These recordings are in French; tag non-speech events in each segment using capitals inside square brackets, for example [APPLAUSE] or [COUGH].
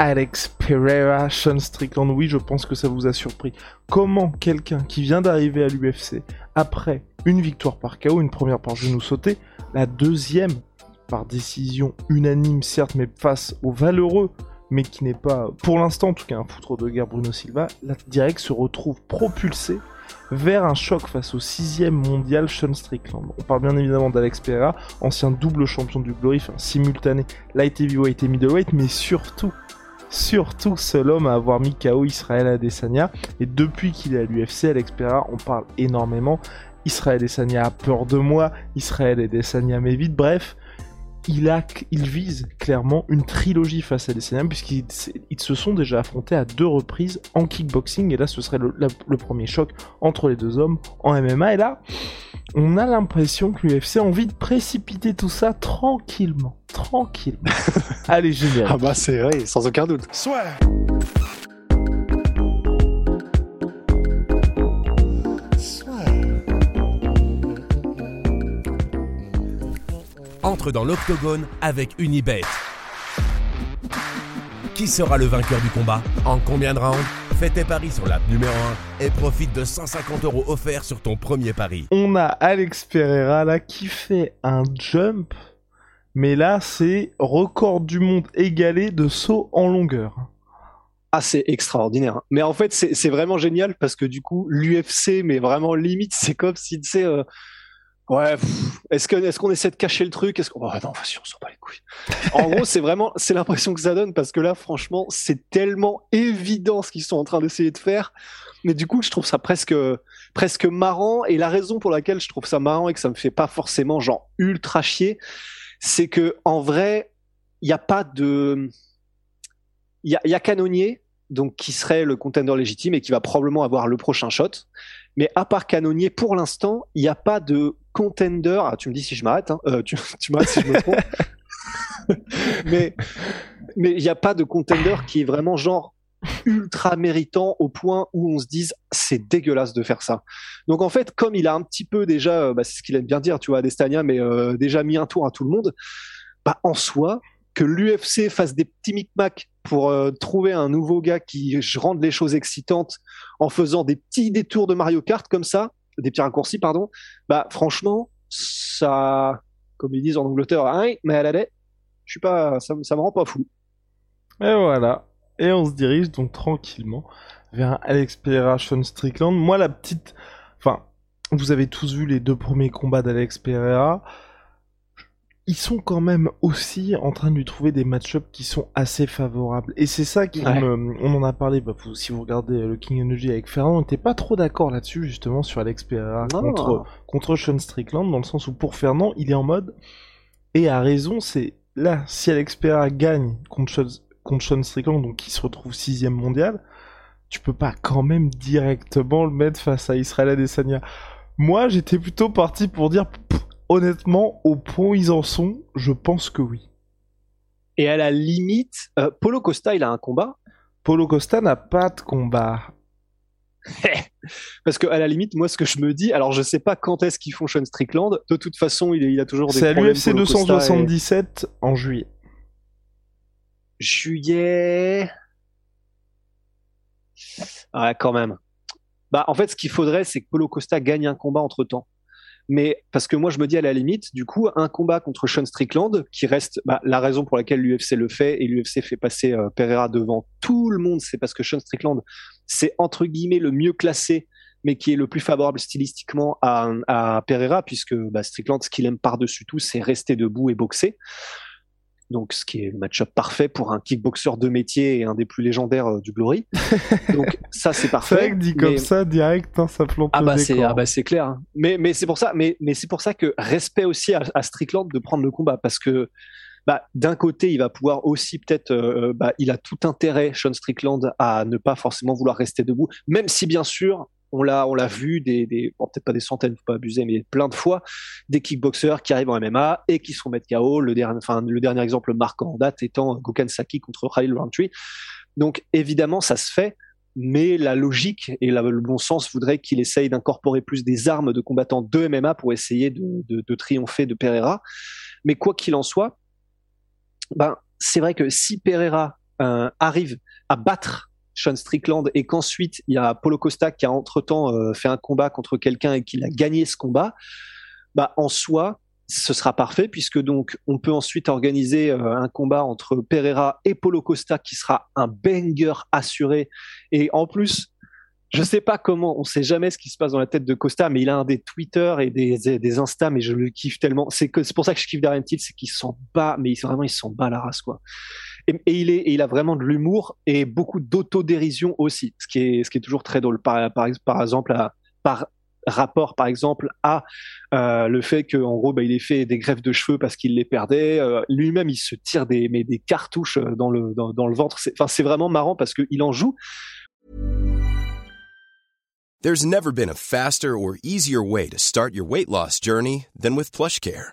Alex Pereira, Sean Strickland, oui, je pense que ça vous a surpris. Comment quelqu'un qui vient d'arriver à l'UFC, après une victoire par KO, une première par genou sauté, la deuxième par décision unanime, certes, mais face au valeureux, mais qui n'est pas, pour l'instant en tout cas, un foutre de guerre Bruno Silva, la direct se retrouve propulsé vers un choc face au sixième mondial Sean Strickland. On parle bien évidemment d'Alex Pereira, ancien double champion du Glory, enfin simultané light heavyweight et middleweight, mais surtout, surtout seul homme à avoir mis KO Israël Adesanya. Et depuis qu'il est à l'UFC, Alex Pereira, on parle énormément. Israël Adesanya a peur de moi, Israël Adesanya m'évite, bref, il, a, il vise clairement une trilogie face à Adesanya puisqu'ils ils se sont déjà affrontés à deux reprises en kickboxing et là ce serait le premier choc entre les deux hommes en MMA et là on a l'impression que l'UFC a envie de précipiter tout ça tranquillement, tranquillement. [LAUGHS] Allez génial. Ah bah c'est vrai, sans aucun doute. Entre dans l'octogone avec Unibet. Qui sera le vainqueur du combat En combien de rounds Fais tes paris sur l'app numéro 1 et profite de 150 euros offerts sur ton premier pari. On a Alex Pereira là qui fait un jump, mais là c'est record du monde égalé de saut en longueur. Ah, c'est extraordinaire. Mais en fait, c'est c'est vraiment génial parce que du coup, l'UFC, mais vraiment limite, c'est comme si, tu sais, euh, ouais, est-ce que- est-ce qu'on essaie de cacher le truc? Est-ce qu'on, oh, non, vas-y, on s'en bat les couilles. En gros, c'est vraiment, c'est l'impression que ça donne parce que là, franchement, c'est tellement évident ce qu'ils sont en train d'essayer de faire. Mais du coup, je trouve ça presque, presque marrant. Et la raison pour laquelle je trouve ça marrant et que ça me fait pas forcément genre ultra chier, c'est que en vrai, il n'y a pas de, il y a, y a Canonnier, donc qui serait le contender légitime et qui va probablement avoir le prochain shot. Mais à part Canonnier, pour l'instant, il n'y a pas de contender. Ah, tu me dis si je m'arrête, hein. Euh, tu, [LAUGHS] tu m'arrêtes si je me trompe. [LAUGHS] mais il n'y a pas de contender qui est vraiment genre ultra méritant au point où on se dise c'est dégueulasse de faire ça. Donc en fait, comme il a un petit peu déjà, euh, bah, c'est ce qu'il aime bien dire, tu vois, Adestania, mais euh, déjà mis un tour à tout le monde, bah en soi, que l'UFC fasse des petits micmacs pour euh, trouver un nouveau gars qui rende les choses excitantes en faisant des petits détours de Mario Kart comme ça, des petits raccourcis, pardon, bah franchement, ça, comme ils disent en Angleterre, hein, mais elle allait, je suis pas, ça, ça me rend pas fou. Et voilà. Et on se dirige donc tranquillement vers un Alex Pereira, Sean Strickland. Moi, la petite. Enfin, vous avez tous vu les deux premiers combats d'Alex Pereira. Ils sont quand même aussi en train de lui trouver des match-ups qui sont assez favorables. Et c'est ça qui Ouais. me. On en a parlé, bah, vous- si vous regardez euh, le King Energy avec Fernand, on n'était pas trop d'accord là-dessus, justement, sur Alex Pereira Non. contre, contre Sean Strickland, dans le sens où pour Fernand, il est en mode. Et à raison, c'est là, si Alex Pereira gagne contre Sean, contre Sean Strickland, donc qui se retrouve sixième mondial, tu peux pas quand même directement le mettre face à Israël Adesanya. Moi, j'étais plutôt parti pour dire, pff, honnêtement, au point où ils en sont, je pense que oui. Et à la limite, euh, Polo Costa, il a un combat? Polo Costa n'a pas de combat. [LAUGHS] Parce que à la limite, moi, ce que je me dis, alors je sais pas quand est-ce qu'ils font Sean Strickland. De toute façon, il, a toujours des C'est à l'UFC Polo Costa, et- 277 en juillet. Juillet. Ouais, quand même. Bah, en fait, ce qu'il faudrait, c'est que Polo Costa gagne un combat entre temps. Mais parce que moi, je me dis à la limite, du coup, un combat contre Sean Strickland, qui reste bah, la raison pour laquelle l'UFC le fait, et l'UFC fait passer euh, Pereira devant tout le monde, c'est parce que Sean Strickland, c'est entre guillemets le mieux classé, mais qui est le plus favorable stylistiquement à, Pereira, puisque bah, Strickland, ce qu'il aime par-dessus tout, c'est rester debout et boxer. Donc, ce qui est le match-up parfait pour un kickboxer de métier et un des plus légendaires euh, du Glory. [LAUGHS] Donc, ça, c'est C'est parfait. vrai que dit comme ça, direct, hein, ça plante ah bah c'est ah bah c'est clair. hein. Mais mais c'est pour ça mais mais c'est pour ça que respect aussi à, à Strickland de prendre le combat parce que bah, d'un côté, il va pouvoir aussi peut-être, euh, bah, il a tout intérêt, Sean Strickland, à ne pas forcément vouloir rester debout, même si bien sûr, on l'a, on l'a vu des, des peut-être pas des centaines, faut pas abuser, mais plein de fois, des kickboxers qui arrivent en MMA et qui se font mettre KO. Le dernier, enfin, le dernier exemple marquant en date étant Gokhan Saki contre Khalil Rountree. Donc, évidemment, ça se fait, mais la logique et le bon sens voudrait qu'il essaye d'incorporer plus des armes de combattants de MMA pour essayer de, de, de triompher de Pereira. Mais quoi qu'il en soit, ben, c'est vrai que si Pereira euh, arrive à battre sean Strickland et qu'ensuite il y a Polo Costa qui a entre-temps euh, fait un combat contre quelqu'un et qu'il a gagné ce combat, bah en soi, ce sera parfait puisque donc on peut ensuite organiser euh, un combat entre Pereira et Polo Costa qui sera un banger assuré et en plus je sais pas comment, on sait jamais ce qui se passe dans la tête de Costa, mais il a un des Twitter et des, des, Insta, mais je le kiffe tellement. C'est pour ça que je kiffe Darren Till, c'est qu'il s'en bat, mais il, vraiment il s'en bat la race quoi. Et, il a vraiment de l'humour et beaucoup d'autodérision aussi, ce qui est, toujours très drôle. Par, exemple, par rapport par exemple à euh, le fait qu'en gros bah, il ait fait des greffes de cheveux parce qu'il les perdait euh, lui-même il se tire des cartouches dans le dans, le ventre enfin c'est vraiment marrant parce qu'il en joue There's never been a faster or easier way to start your weight loss journey than with PlushCare.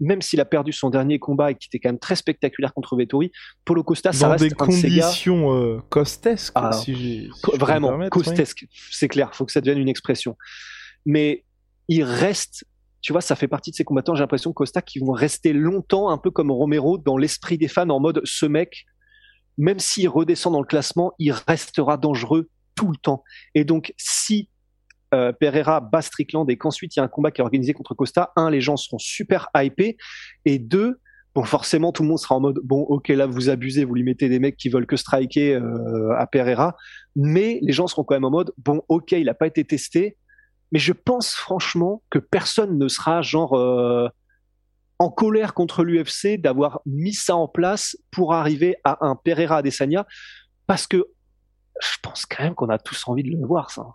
même s'il a perdu son dernier combat et qui était quand même très spectaculaire contre Vettori, Polo Costa, ça Dans reste des un conditions euh, costesques, Ah, si si vraiment permettre, costesque, c'est clair, faut que ça devienne une expression. Mais il reste, tu vois, ça fait partie de ces combattants. J'ai l'impression Costa qui vont rester longtemps, un peu comme Romero, dans l'esprit des fans, en mode ce mec, même s'il redescend dans le classement, il restera dangereux tout le temps. Et donc, si euh, Pereira bat Strickland et qu'ensuite il y a un combat qui est organisé contre Costa, un, les gens seront super hypés, et deux, bon, forcément, tout le monde sera en mode, bon, ok, là, vous abusez, vous lui mettez des mecs qui veulent que striker euh, à Pereira, mais les gens seront quand même en mode, bon, ok, il n'a pas été testé, mais je pense franchement que personne ne sera genre euh, en colère contre l'UFC d'avoir mis ça en place pour arriver à un Pereira Adesanya, parce que je pense quand même qu'on a tous envie de le voir, ça.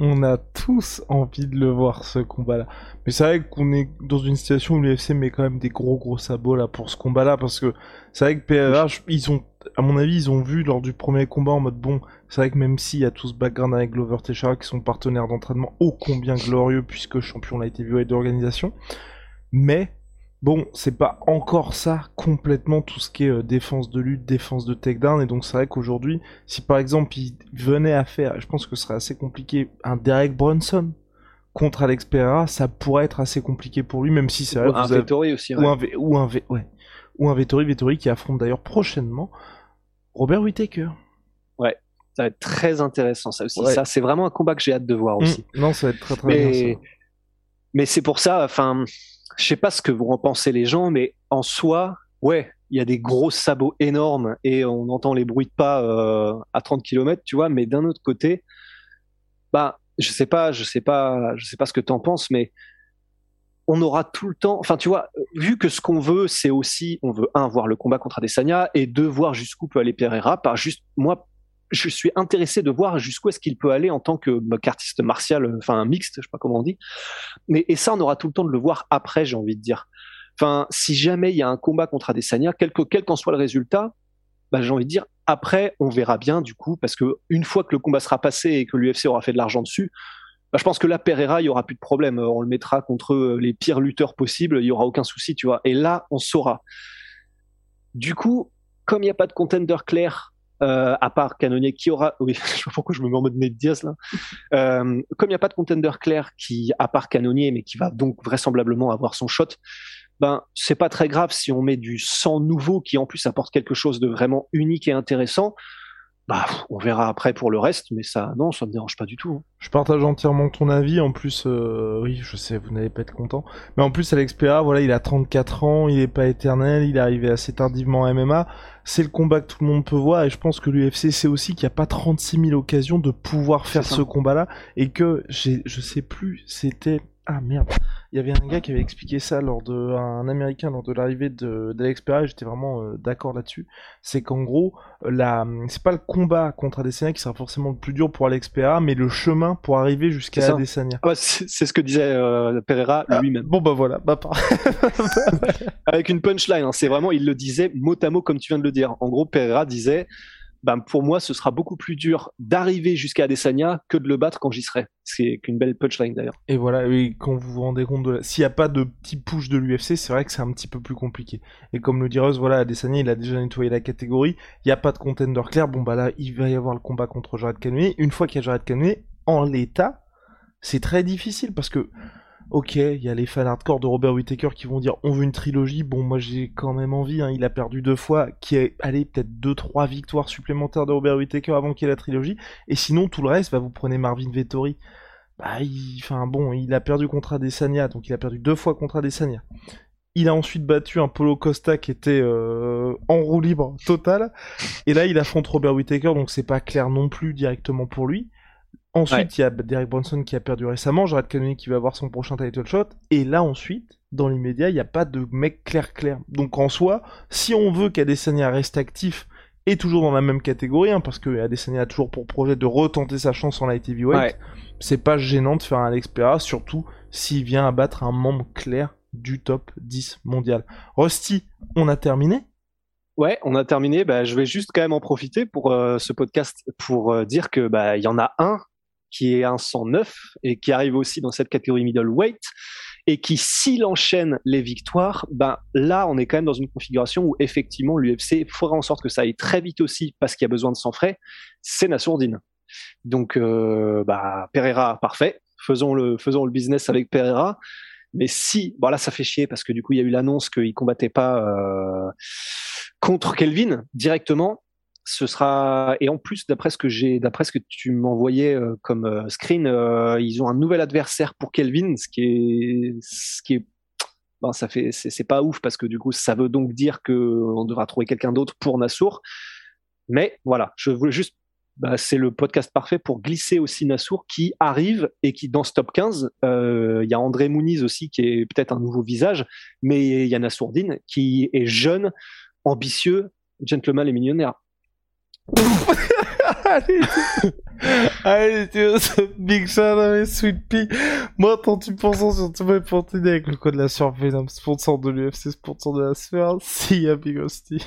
On a tous envie de le voir ce combat-là. Mais c'est vrai qu'on est dans une situation où l'UFC met quand même des gros gros sabots là pour ce combat-là parce que c'est vrai que je- ils ont, à mon avis, ils ont vu lors du premier combat en mode bon, c'est vrai que même s'il y a tout ce background avec Glover Teixeira qui sont partenaires d'entraînement ô combien glorieux puisque champion l'a été vu d'organisation, mais bon, c'est pas encore ça complètement tout ce qui est euh, défense de lutte, défense de takedown et donc c'est vrai qu'aujourd'hui si par exemple il venait à faire, je pense que ce serait assez compliqué, un Derek Brunson contre Alex Pereira, ça pourrait être assez compliqué pour lui, même si c'est vrai Ou un vous avez- Vettori aussi. ou ouais. un V- ou un V- ouais, ou un Vettori, Vettori qui affronte d'ailleurs prochainement Robert Whittaker. Ça va être très intéressant, ça aussi. Ouais. Ça, c'est vraiment un combat que j'ai hâte de voir aussi. Mm, non, ça va être très très bien. mais, ça. mais c'est pour ça, enfin, je sais pas ce que vont en penser les gens, mais en soi, ouais, il y a des gros sabots énormes et on entend les bruits de pas euh, à 30 km, tu vois, mais d'un autre côté, bah, je sais pas, je sais pas, je sais pas ce que t'en penses, mais on aura tout le temps, enfin, tu vois, vu que ce qu'on veut, c'est aussi, on veut, un, voir le combat contre Adesanya et deux, voir jusqu'où peut aller Pereira, par juste, moi, je suis intéressé de voir jusqu'où est-ce qu'il peut aller en tant que bah, qu'artiste martial, enfin mixte, je sais pas comment on dit. Mais et ça, on aura tout le temps de le voir après, j'ai envie de dire. Enfin, si jamais il y a un combat contre Adesanya, quel que- quel qu'en soit le résultat, bah, j'ai envie de dire après, on verra bien du coup, parce que une fois que le combat sera passé et que l'UFC aura fait de l'argent dessus, bah, je pense que là, Pereira, il y aura plus de problème. On le mettra contre euh, les pires lutteurs possibles, il y aura aucun souci, tu vois. Et là, on saura. Du coup, comme il n'y a pas de contender clair, euh, à part Canonier qui aura, oui, [LAUGHS] je sais pas pourquoi je me mets en mode Nate Diaz là. Euh, comme il n'y a pas de contender clair qui, à part Canonier, mais qui va donc vraisemblablement avoir son shot, ben c'est pas très grave si on met du sang nouveau qui en plus apporte quelque chose de vraiment unique et intéressant. Bah, on verra après pour le reste, mais ça, non, ça me dérange pas du tout. Hein. Je partage entièrement ton avis. En plus, euh, oui, je sais, vous n'allez pas être content. Mais en plus, Alex Pereira, voilà, il a 34 ans, il est pas éternel, il est arrivé assez tardivement en MMA. C'est le combat que tout le monde peut voir et je pense que l'UFC sait aussi qu'il n'y a pas 36 000 occasions de pouvoir faire ce combat-là et que je sais plus, c'était ah merde, il y avait un gars qui avait expliqué ça lors de un américain lors de l'arrivée de d'Alex Pereira, j'étais vraiment euh, d'accord là-dessus. C'est qu'en gros, euh, la c'est pas le combat contre Adesanya qui sera forcément le plus dur pour Alex Pereira, mais le chemin pour arriver jusqu'à Adesanya. Ah, c'est ce que disait euh, Pereira ah, lui-même. bon bah voilà, bah [LAUGHS] Avec une punchline, hein, c'est vraiment il le disait mot à mot comme tu viens de le dire. En gros, Pereira disait ben pour moi, ce sera beaucoup plus dur d'arriver jusqu'à Adesanya que de le battre quand j'y serai. C'est qu'une belle punchline d'ailleurs. Et voilà, quand vous vous rendez compte de s'il n'y a pas de petit push de l'UFC, c'est vrai que c'est un petit peu plus compliqué. Et comme le dit Rose, voilà, Adesanya, il a déjà nettoyé la catégorie. Il n'y a pas de contender clair. Bon bah là, il va y avoir le combat contre Jared Cannonier. Une fois qu'il y a Jared Cannonier, en l'état, c'est très difficile parce que ok, il y a les fans hardcore de Robert Whittaker qui vont dire on veut une trilogie. Bon, moi j'ai quand même envie. Hein. il a perdu deux fois, qui est allé peut-être deux trois victoires supplémentaires de Robert Whittaker avant qu'il y ait la trilogie. Et sinon tout le reste, bah, vous prenez Marvin Vettori. Bah, enfin bon, il a perdu contre Adesanya, donc il a perdu deux fois contre Adesanya. Il a ensuite battu un Polo Costa qui était euh, en roue libre total. Et là, il affronte Robert Whittaker, donc c'est pas clair non plus directement pour lui. Ensuite, il y a Derek Bronson qui a perdu récemment, Jared Cannonier qui va avoir son prochain title shot, et là ensuite, dans l'immédiat, il n'y a pas de mec clair clair. Donc en soi, si on veut qu'Adesanya reste actif et toujours dans la même catégorie, hein, parce que Adesanya a toujours pour projet de retenter sa chance en light heavyweight, c'est pas gênant de faire un Alex Pereira, surtout s'il vient abattre un membre clair du top 10 mondial. Rusty, on a terminé? Ouais, on a terminé. Bah, je vais juste quand même en profiter pour euh, ce podcast pour euh, dire que bah il y en a un qui est un 109 et qui arrive aussi dans cette catégorie middleweight et qui, s'il enchaîne les victoires, ben là, on est quand même dans une configuration où effectivement l'UFC fera en sorte que ça aille très vite aussi parce qu'il y a besoin de sang frais. C'est Nassourdine. Donc, euh, bah, Pereira, parfait. Faisons le, faisons le business avec Pereira. Mais si, bon là, ça fait chier parce que du coup, il y a eu l'annonce qu'il combattait pas euh, contre Kelvin directement ce sera et en plus d'après ce que j'ai d'après ce que tu m'envoyais euh, comme euh, screen euh, ils ont un nouvel adversaire pour Kelvin ce qui est ce qui est ben, ça fait c'est pas ouf parce que du coup ça veut donc dire que on devra trouver quelqu'un d'autre pour Nassour mais voilà je voulais juste bah, c'est le podcast parfait pour glisser aussi Nassour qui arrive et qui dans ce top 15 il y a André Mouniz aussi qui est peut-être un nouveau visage mais il y a Nassourdine qui est jeune ambitieux gentleman et millionnaire [LAUGHS] allez, tu Big Sean avec Sweet Pea. Moi, tant tu penses sur mes portées avec le code de la surveille, sponsor de l'UFC, sponsor de la sphère, si y'a Big Hostie.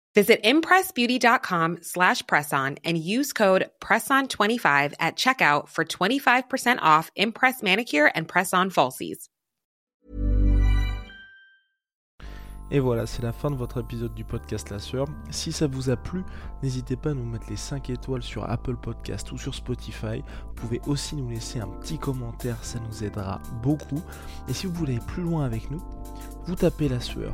Visit impressbeauty.com slash presson and use code PRESSON25 at checkout for 25% off Impress Manicure and Press-On Falsies. Et voilà, c'est la fin de votre épisode du podcast La Sœur. Si ça vous a plu, n'hésitez pas à nous mettre les 5 étoiles sur Apple Podcast ou sur Spotify. Vous pouvez aussi nous laisser un petit commentaire, ça nous aidera beaucoup. Et si vous voulez aller plus loin avec nous, vous tapez La Sueur